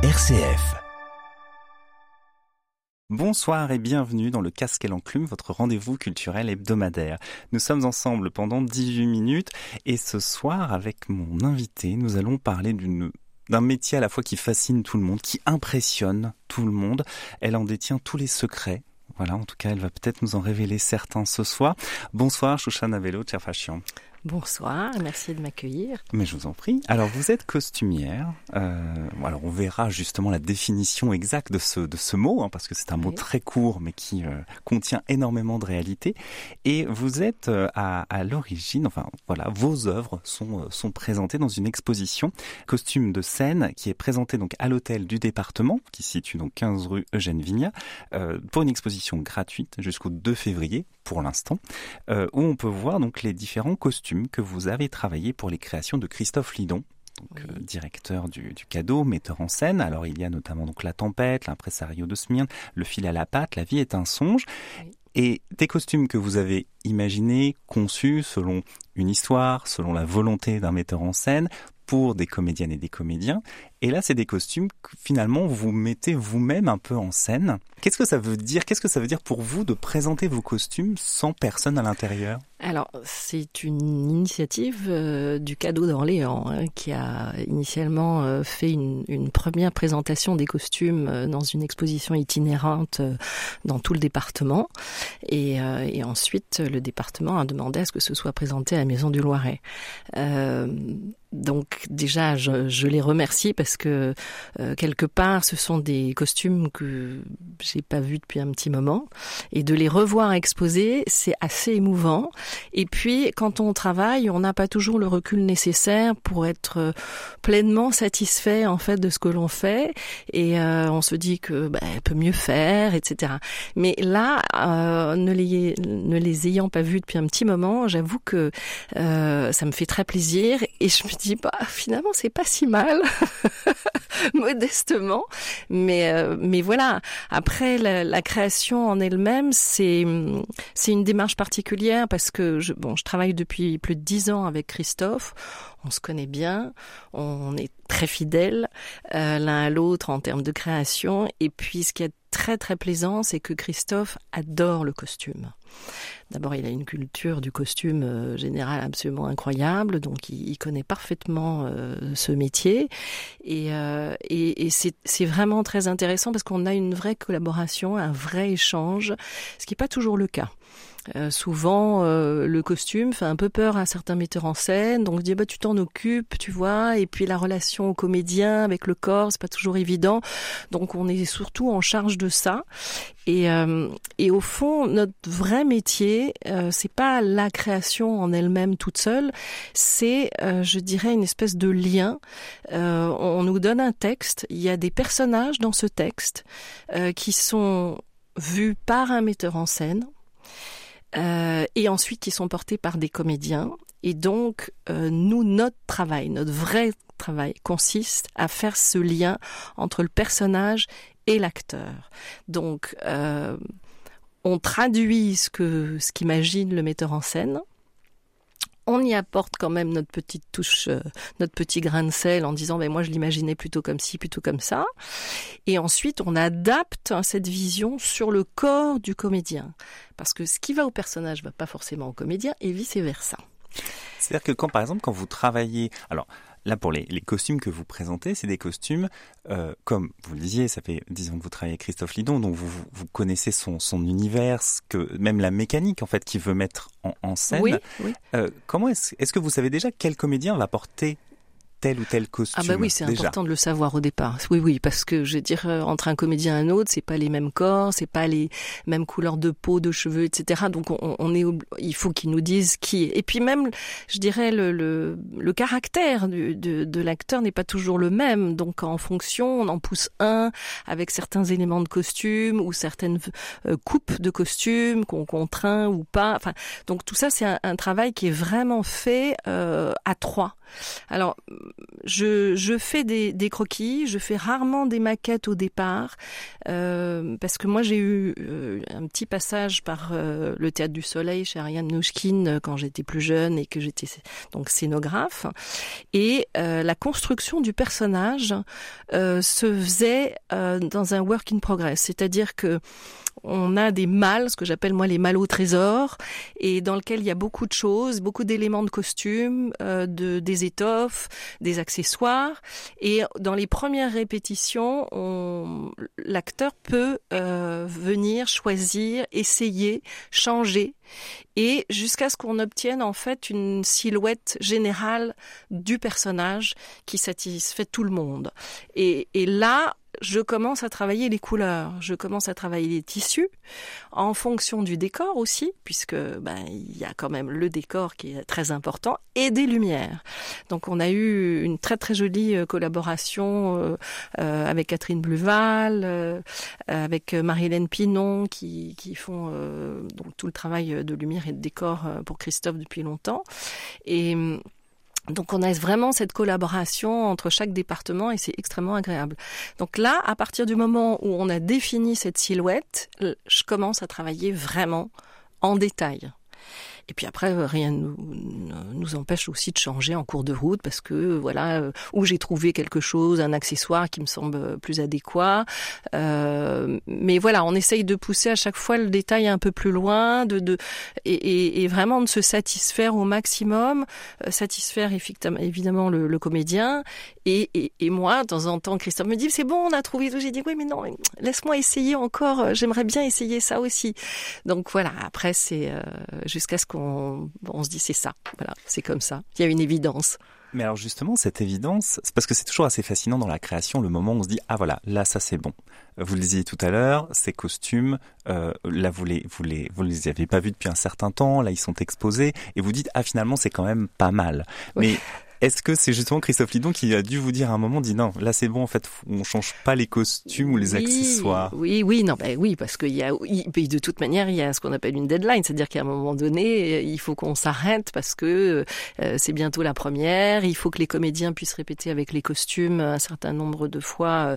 RCF. Bonsoir et bienvenue dans le Casque et l'Enclume, votre rendez-vous culturel hebdomadaire. Nous sommes ensemble pendant 18 minutes et ce soir, avec mon invité, nous allons parler d'un métier à la fois qui fascine tout le monde, qui impressionne tout le monde. Elle en détient tous les secrets. Voilà, en tout cas, elle va peut-être nous en révéler certains ce soir. Bonsoir, Chouchana Vélo, Tcherfachian. Bonsoir, merci de m'accueillir. Mais je vous en prie. Alors vous êtes costumière. Euh, alors on verra justement la définition exacte de ce de ce mot, hein, parce que c'est un mot très court, mais qui euh, contient énormément de réalité. Et vous êtes euh, à, à l'origine, enfin voilà, vos œuvres sont sont présentées dans une exposition costume de scène qui est présentée donc à l'hôtel du département, qui se situe donc 15 rue Eugène Vigna, euh, pour une exposition gratuite jusqu'au 2 février pour l'instant, euh, où on peut voir donc les différents costumes que vous avez travaillé pour les créations de Christophe Lidon. Donc, Oui. euh, directeur du, du cadeau, metteur en scène. Alors il y a notamment donc la tempête, l'impresario de Smyrne, le fil à la patte, la vie est un songe. Oui. Et des costumes que vous avez imaginés, conçus selon une histoire, selon la volonté d'un metteur en scène, pour des comédiennes et des comédiens. Et là, c'est des costumes que finalement vous mettez vous-même un peu en scène. Qu'est-ce que ça veut dire? Qu'est-ce que ça veut dire pour vous de présenter vos costumes sans personne à l'intérieur? Alors, c'est une initiative euh, du cadeau d'Orléans hein, qui a initialement euh, fait une, première présentation des costumes euh, dans une exposition itinérante dans tout le département. Et, et ensuite, le département a demandé à ce que ce soit présenté à la Maison du Loiret. Donc déjà, je, je les remercie parce que euh, quelque part, ce sont des costumes que j'ai pas vus depuis un petit moment, et de les revoir exposés, c'est assez émouvant. Et puis, quand on travaille, on n'a pas toujours le recul nécessaire pour être euh, pleinement satisfait en fait de ce que l'on fait, et euh, on se dit que bah, elle peut mieux faire, etc. Mais là, euh, ne les ayant pas vus depuis un petit moment, j'avoue que euh, ça me fait très plaisir, et je me dis bah finalement c'est pas si mal, modestement. Mais euh, mais voilà. Après la, la création en elle-même, c'est c'est une démarche particulière parce que je bon je travaille depuis plus de dix ans avec Christophe. On se connaît bien, on est très fidèles euh, l'un à l'autre en termes de création. Et puis ce qui est très très plaisant, c'est que Christophe adore le costume. D'abord, il a une culture du costume euh, général absolument incroyable, donc il, connaît parfaitement euh, ce métier. Et, et, c'est vraiment très intéressant parce qu'on a une vraie collaboration, un vrai échange, ce qui n'est pas toujours le cas. Euh, souvent, euh, le costume fait un peu peur à certains metteurs en scène, donc on dit bah tu t'en occupes, tu vois. Et puis la relation au comédien avec le corps, c'est pas toujours évident. Donc on est surtout en charge de ça. Et, euh, et au fond, notre vrai métier, euh, c'est pas la création en elle-même toute seule, c'est, euh, je dirais, une espèce de lien. On nous donne un texte, il y a des personnages dans ce texte qui sont vus par un metteur en scène euh, et ensuite qui sont portés par des comédiens. Et donc, euh, nous, notre travail, notre vrai travail consiste à faire ce lien entre le personnage et l'acteur. Donc, euh, on traduit ce que ce qu'imagine le metteur en scène. On y apporte quand même notre petite touche, euh, notre petit grain de sel en disant, ben moi je l'imaginais plutôt comme ci, plutôt comme ça. Et ensuite, on adapte hein, cette vision sur le corps du comédien, parce que ce qui va au personnage va pas forcément au comédien, et vice versa. C'est-à-dire que quand, par exemple, quand vous travaillez, alors là pour les, les costumes que vous présentez, c'est des costumes, euh, comme vous le disiez, ça fait dix ans que vous travaillez avec Christophe Lidon, donc vous, vous- connaissez son, son univers, que même la mécanique en fait qu'il veut mettre en, en scène. Oui, oui. Euh, comment est-ce est-ce que vous savez déjà quel comédien va porter tel ou tel costume Ah bah oui, c'est important de le savoir au départ. Oui, oui, parce que je veux dire, euh, entre un comédien et un autre, c'est pas les mêmes corps, c'est pas les mêmes couleurs de peau, de cheveux, etc. Donc on, on est, il faut qu'ils nous disent qui. est. Et puis même, je dirais le le, le caractère du- de, de l'acteur n'est pas toujours le même. Donc en fonction, on en pousse un avec certains éléments de costume ou certaines euh, coupes de costume qu'on contraint ou pas. Enfin, donc tout ça, c'est un, un travail qui est vraiment fait euh, à trois. Alors, je, fais des, croquis, je fais rarement des maquettes au départ, euh, parce que moi j'ai eu euh, un petit passage par euh, le Théâtre du Soleil chez Ariane Nouchkine quand j'étais plus jeune et que j'étais donc scénographe. Et la construction du personnage se faisait dans un work in progress, c'est-à-dire que on a des malles, ce que j'appelle moi les malles au trésor, et dans lequel il y a beaucoup de choses, beaucoup d'éléments de costume, euh, de, des étoffes, des accessoires. Et dans les premières répétitions, l'acteur peut euh, venir choisir, essayer, changer, et jusqu'à ce qu'on obtienne en fait une silhouette générale du personnage qui satisfait tout le monde. Et, et là, je commence à travailler les couleurs, je commence à travailler les tissus en fonction du décor aussi, puisque ben il y a quand même le décor qui est très important et des lumières. Donc on a eu une très très jolie euh, collaboration euh, euh, avec Catherine Bluval, avec Marie-Hélène Pinon qui, qui font donc tout le travail de lumière et de décor pour Christophe depuis longtemps et donc on a vraiment cette collaboration entre chaque département et c'est extrêmement agréable. Donc là, à partir du moment où on a défini cette silhouette, je commence à travailler vraiment en détail. Et puis après, euh, rien ne nous, empêche aussi de changer en cours de route parce que voilà euh, où j'ai trouvé quelque chose, un accessoire qui me semble plus adéquat. Euh, mais voilà, on essaye de pousser à chaque fois le détail un peu plus loin, de, de et, et, vraiment de se satisfaire au maximum, euh, satisfaire évidemment le, le comédien et, et, et, moi, de temps en temps, Christophe me dit c'est bon, on a trouvé tout. J'ai dit oui, mais non, laisse-moi essayer encore. J'aimerais bien essayer ça aussi. Donc voilà. Après, c'est jusqu'à ce qu'on on, se dit c'est ça, voilà, c'est comme ça. Il y a une évidence. Mais alors justement, cette évidence, c'est parce que c'est toujours assez fascinant dans la création, le moment où on se dit ah voilà, là ça c'est bon. Vous le disiez tout à l'heure, ces costumes, euh, là vous les vous les vous les avez pas vus depuis un certain temps, là ils sont exposés et vous dites ah finalement c'est quand même pas mal. Mais est-ce que c'est justement Christophe Lidon qui a dû vous dire à un moment, dit non, là c'est bon, en fait, on change pas les costumes ou les accessoires. Oui, oui, non, ben oui, parce qu'il y a, de toute manière, il y a ce qu'on appelle une deadline, c'est-à-dire qu'à un moment donné, il faut qu'on s'arrête parce que euh, c'est bientôt la première, il faut que les comédiens puissent répéter avec les costumes un certain nombre de fois euh,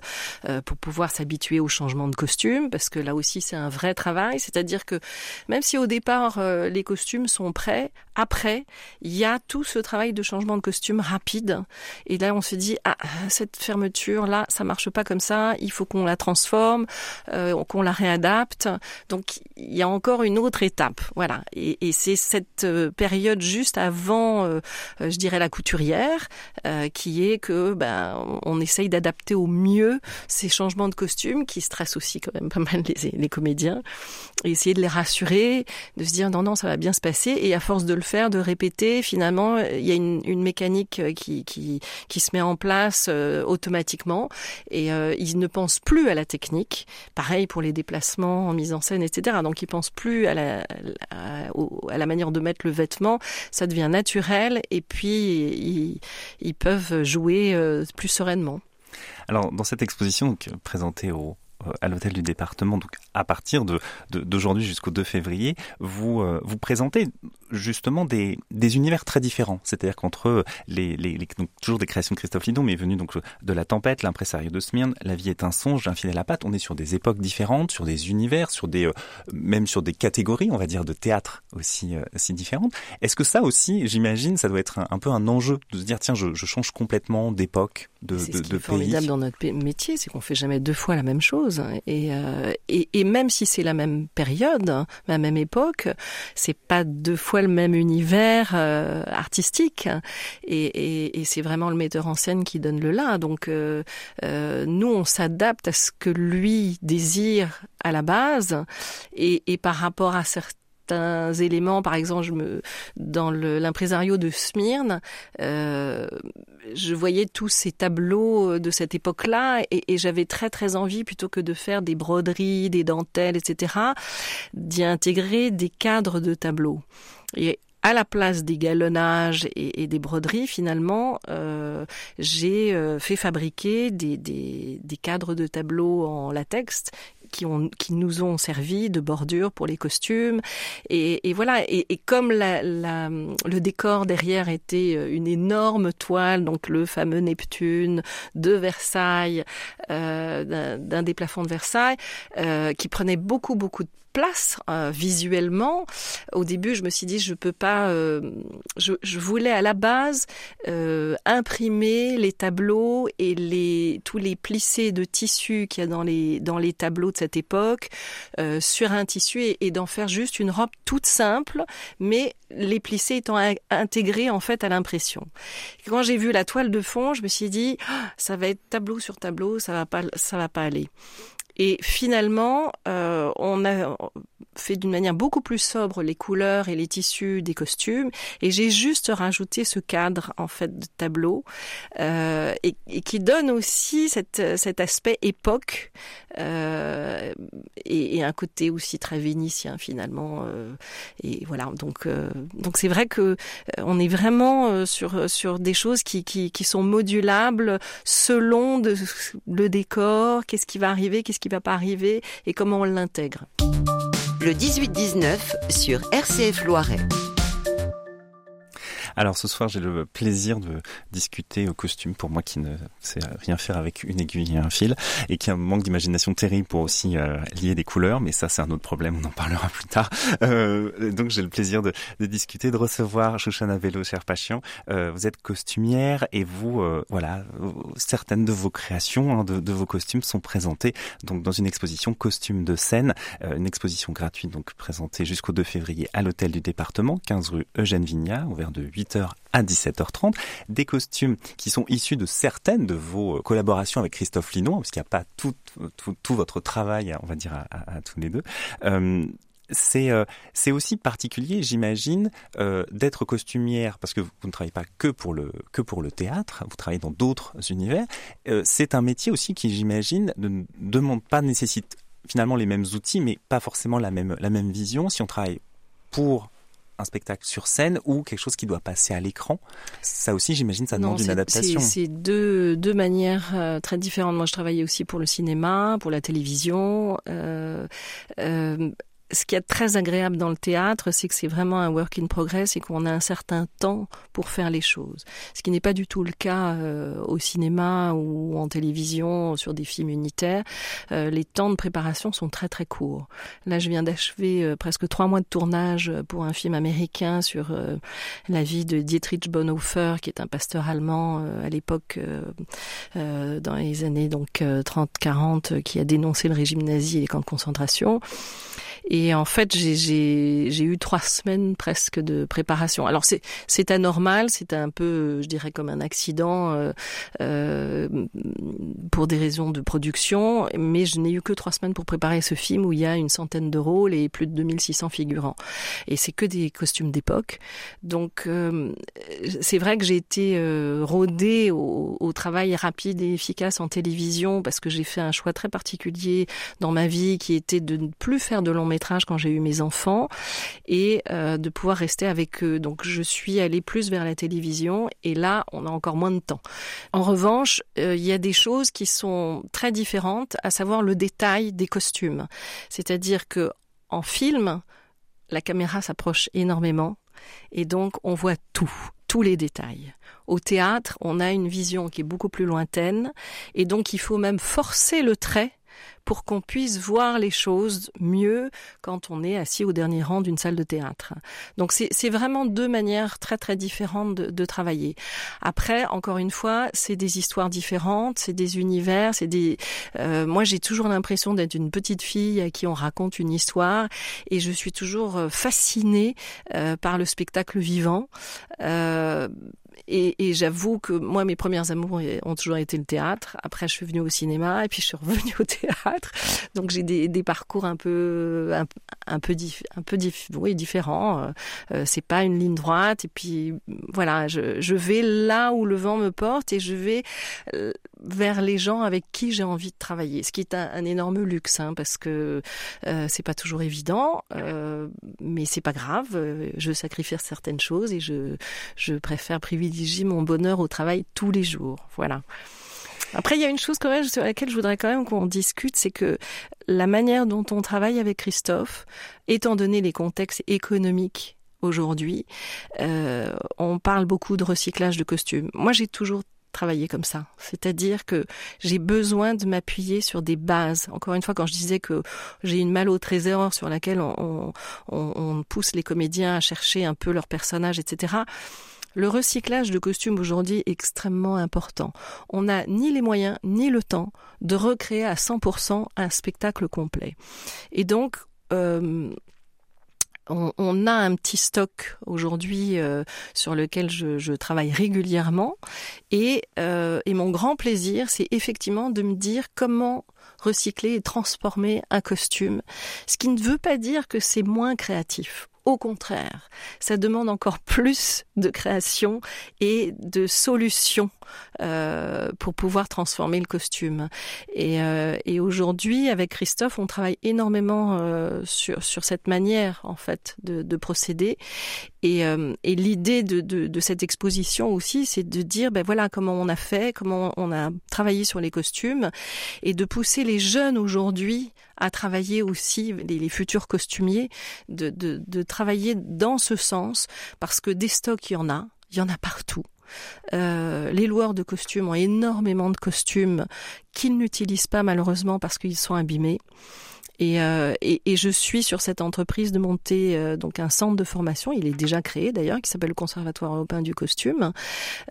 euh, pour pouvoir s'habituer au changement de costume, parce que là aussi c'est un vrai travail, c'est-à-dire que même si au départ les costumes sont prêts, après, il y a tout ce travail de changement de costume rapide. Et là, on se dit, ah, cette fermeture, là, ça marche pas comme ça. Il faut qu'on la transforme, euh, qu'on la réadapte. Donc, il y a encore une autre étape. Voilà. Et, c'est cette euh, période juste avant, euh, je dirais, la couturière, qui est que, ben, on essaye d'adapter au mieux ces changements de costume qui stressent aussi quand même pas mal les, comédiens. Et essayer de les rassurer, de se dire, non, non, ça va bien se passer. Et à force de le faire, de répéter, finalement, il y a une mécanique euh, qui, se met en place euh, automatiquement et euh, ils ne pensent plus à la technique. Pareil pour les déplacements en mise en scène, etc. Donc ils pensent plus à la, manière de mettre le vêtement. Ça devient naturel et puis ils, peuvent jouer plus sereinement. Alors, dans cette exposition présentée au, à l'hôtel du département, donc à partir de d'aujourd'hui jusqu'au 2 février, vous vous présentez justement des, des univers très différents. C'est-à-dire qu'entre les, les, les donc, toujours des créations de Christophe Lidon, mais venu donc de La Tempête, L'Impresario de Smyrne, La vie est un songe, Infidèle à la pâte, on est sur des époques différentes, sur des univers, sur des euh, même sur des catégories, on va dire, de théâtre aussi, euh, aussi différentes. Est-ce que ça aussi, j'imagine, ça doit être un, peu un enjeu de se dire tiens, je, je change complètement d'époque, de, de, ce qui est formidable dans notre métier, c'est qu'on fait jamais deux fois la même chose. Et, euh, et, et même si c'est la même période, la même époque, c'est pas deux fois même univers euh, artistique et c'est vraiment le metteur en scène qui donne le là. Donc euh, euh, nous on s'adapte à ce que lui désire à la base et, et par rapport à certains éléments, par exemple, je me, dans l'impresario de Smyrne, euh, je voyais tous ces tableaux de cette époque-là et, et j'avais très très envie, plutôt que de faire des broderies, des dentelles, etc., d'y intégrer des cadres de tableaux. Et à la place des galonnages et, des broderies, finalement, euh, j'ai euh, fait fabriquer des, des, des, cadres de tableaux en latex qui, ont, qui nous ont servi de bordure pour les costumes. Et, voilà. Et, comme le décor derrière était euh, une énorme toile, donc le fameux Neptune de Versailles, euh, d'un des plafonds de Versailles, euh, qui prenait beaucoup beaucoup de place euh, visuellement. Au début, je me suis dit je peux pas. Euh, je, je, voulais à la base euh, imprimer les tableaux et les tous les plissés de tissu qu'il y a dans les dans les tableaux de cette époque euh, sur un tissu et, et d'en faire juste une robe toute simple, mais les plissés étant intégrés en fait à l'impression. Quand j'ai vu la toile de fond, je me suis dit ah, ça va être tableau sur tableau, ça va pas ça va pas aller. Et finalement, euh, on a fait d'une manière beaucoup plus sobre les couleurs et les tissus des costumes, et j'ai juste rajouté ce cadre en fait de tableau euh, et, qui donne aussi cet aspect époque euh, et, un côté aussi très vénitien finalement. Et voilà, donc donc c'est vrai que on est vraiment sur sur des choses qui qui, sont modulables selon le décor, qu'est-ce qui va arriver, qu'est-ce qui va pas arriver et comment on l'intègre. Le 18-19 sur RCF Loiret. Alors ce soir, j'ai le plaisir de discuter au costume pour moi qui ne sais rien faire avec une aiguille et un fil et qui a un manque d'imagination terrible pour aussi euh, lier des couleurs, mais ça c'est un autre problème, on en parlera plus tard. Euh, donc j'ai le plaisir de, de, discuter, de recevoir Shoshana Vélo, cher patient. Euh, vous êtes costumière et vous, euh, voilà, certaines de vos créations, hein, de, de, vos costumes sont présentées donc dans une exposition costume de scène, euh, une exposition gratuite donc présentée jusqu'au 2 février à l'hôtel du département, 15 rue Eugène Vignat, ouvert de 8 8h à 17h30, des costumes qui sont issus de certaines de vos euh, collaborations avec Christophe Linon, parce qu'il n'y a pas tout, votre travail, on va dire, à, tous les deux. Euh, c'est euh, c'est aussi particulier, j'imagine, d'être costumière parce que vous, ne travaillez pas que pour le que pour le théâtre, vous travaillez dans d'autres univers. C'est un métier aussi qui, j'imagine, ne demande pas nécessite finalement les mêmes outils, mais pas forcément la même la même vision. Si on travaille pour un spectacle sur scène ou quelque chose qui doit passer à l'écran. Ça aussi, j'imagine, ça demande non, une adaptation. C'est deux, deux manières euh, très différentes. Moi, je travaillais aussi pour le cinéma, pour la télévision. Euh, euh, ce qui est très agréable dans le théâtre, c'est que c'est vraiment un work in progress et qu'on a un certain temps pour faire les choses. Ce qui n'est pas du tout le cas euh, au cinéma ou en télévision sur des films unitaires. Euh, les temps de préparation sont très très courts. Là, je viens d'achever euh, presque trois mois de tournage pour un film américain sur euh, la vie de Dietrich Bonhoeffer, qui est un pasteur allemand euh, à l'époque euh, dans les années donc 30-40, qui a dénoncé le régime nazi et les camps de concentration. Et en fait, j'ai eu trois semaines presque de préparation. Alors c'est anormal, c'est un peu, je dirais, comme un accident euh, euh, pour des raisons de production, mais je n'ai eu que trois semaines pour préparer ce film où il y a une centaine de rôles et plus de 2600 figurants. Et c'est que des costumes d'époque. Donc euh, c'est vrai que j'ai été euh, rodée au, au travail rapide et efficace en télévision parce que j'ai fait un choix très particulier dans ma vie qui était de ne plus faire de long quand j'ai eu mes enfants et euh, de pouvoir rester avec eux. Donc je suis allée plus vers la télévision et là on a encore moins de temps. En revanche, euh, il y a des choses qui sont très différentes, à savoir le détail des costumes. C'est-à-dire que en film, la caméra s'approche énormément et donc on voit tout, tous les détails. Au théâtre, on a une vision qui est beaucoup plus lointaine et donc il faut même forcer le trait pour qu'on puisse voir les choses mieux quand on est assis au dernier rang d'une salle de théâtre. Donc c'est vraiment deux manières très très différentes de, travailler. Après, encore une fois, c'est des histoires différentes, c'est des univers, c'est des. Euh, moi, j'ai toujours l'impression d'être une petite fille à qui on raconte une histoire, et je suis toujours euh, fascinée euh, par le spectacle vivant. Euh, et, j'avoue que moi, mes premières amours ont toujours été le théâtre. Après, je suis venue au cinéma et puis je suis revenue au théâtre. Donc j'ai des, parcours un peu, un, peu, un peu dif, différents. Euh, c'est pas une ligne droite. Et puis voilà, je, vais là où le vent me porte et je vais euh, vers les gens avec qui j'ai envie de travailler. Ce qui est un, énorme luxe, hein, parce que euh, c'est pas toujours évident, euh, mais c'est pas grave. Je sacrifie certaines choses et je, je préfère privilégier mon bonheur au travail tous les jours. Voilà. Après, il y a une chose quand même sur laquelle je voudrais quand même qu'on discute, c'est que la manière dont on travaille avec Christophe, étant donné les contextes économiques aujourd'hui, euh, on parle beaucoup de recyclage de costumes. Moi, j'ai toujours travaillé comme ça. C'est-à-dire que j'ai besoin de m'appuyer sur des bases. Encore une fois, quand je disais que j'ai une malle au trésor sur laquelle on, on, on pousse les comédiens à chercher un peu leur personnage, etc., le recyclage de costumes aujourd'hui est extrêmement important. On n'a ni les moyens ni le temps de recréer à 100% un spectacle complet. Et donc, euh, on, a un petit stock aujourd'hui euh, sur lequel je, travaille régulièrement euh, et mon grand plaisir, c'est effectivement de me dire comment recycler et transformer un costume. Ce qui ne veut pas dire que c'est moins créatif. Au contraire, ça demande encore plus de création et de solutions euh, pour pouvoir transformer le costume. Et, euh, et aujourd'hui, avec Christophe, on travaille énormément euh, sur, sur cette manière en fait de, de procéder. Et, euh, et l'idée de, de, de, cette exposition aussi, c'est de dire, ben voilà comment on a fait, comment on a travaillé sur les costumes, et de pousser les jeunes aujourd'hui à travailler aussi, les, futurs costumiers, de, de, de travailler dans ce sens, parce que des stocks, il y en a, il y en a partout. Euh, les loueurs de costumes ont énormément de costumes qu'ils n'utilisent pas malheureusement parce qu'ils sont abîmés. Et, euh, et, et, je suis sur cette entreprise de monter euh, donc un centre de formation. Il est déjà créé d'ailleurs, qui s'appelle le Conservatoire européen du costume,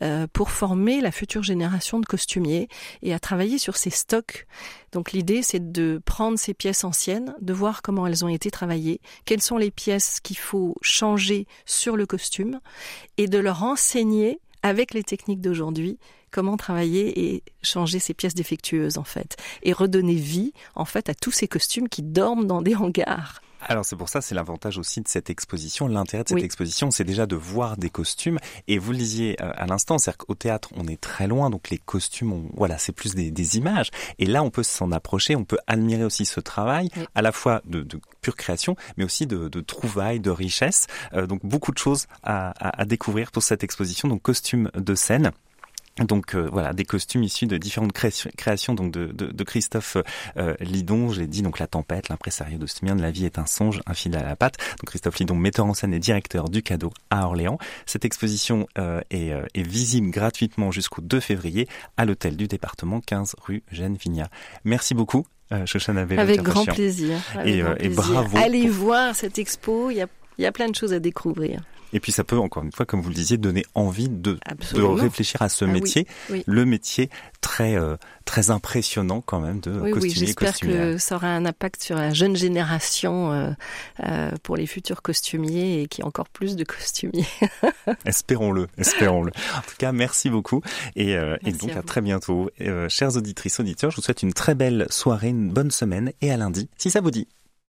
euh, pour former la future génération de costumiers et à travailler sur ces stocks. Donc l'idée, c'est de prendre ces pièces anciennes, de voir comment elles ont été travaillées, quelles sont les pièces qu'il faut changer sur le costume, et de leur enseigner avec les techniques d'aujourd'hui comment travailler et changer ces pièces défectueuses en fait et redonner vie en fait à tous ces costumes qui dorment dans des hangars. Alors c'est pour ça, c'est l'avantage aussi de cette exposition. L'intérêt de cette exposition, c'est déjà de voir des costumes. Et vous le disiez euh, à l'instant, c'est-à-dire qu'au théâtre, on est très loin, donc les costumes, voilà, c'est plus des, des, images. Et là, on peut s'en approcher, on peut admirer aussi ce travail, à la fois de, de, pure création, mais aussi de, de trouvailles, de richesse. Euh, donc beaucoup de choses à, à, à découvrir pour cette exposition. Donc costumes de scène. Donc euh, voilà, des costumes issus de différentes créations, donc de, de, de Christophe euh, Lidon. J'ai dit donc la tempête, l'impresario de de la vie est un songe, un fil à la patte. Donc Christophe Lidon, metteur en scène et directeur du cadeau à Orléans. Cette exposition euh, est, euh, est, visible gratuitement jusqu'au 2 février à l'hôtel du département 15 rue Jeanne Vigna. Merci beaucoup. Euh, Shoshana Avec grand plaisir. Avec et, grand plaisir. et bravo. Allez voir cette expo, il y a, il y a plein de choses à découvrir. Et puis ça peut, encore une fois, comme vous le disiez, donner envie de, de réfléchir à ce ah, métier, oui, oui. le métier très euh, très impressionnant quand même de oui, costumier oui, j'espère que ça aura un impact sur la jeune génération euh, euh, pour les futurs costumiers et qui encore plus de costumiers. espérons-le, espérons-le. En tout cas, merci beaucoup et, euh, et donc à, à, très bientôt. chères auditrices, auditeurs, je vous souhaite une très belle soirée, une bonne semaine et à lundi, si ça vous dit.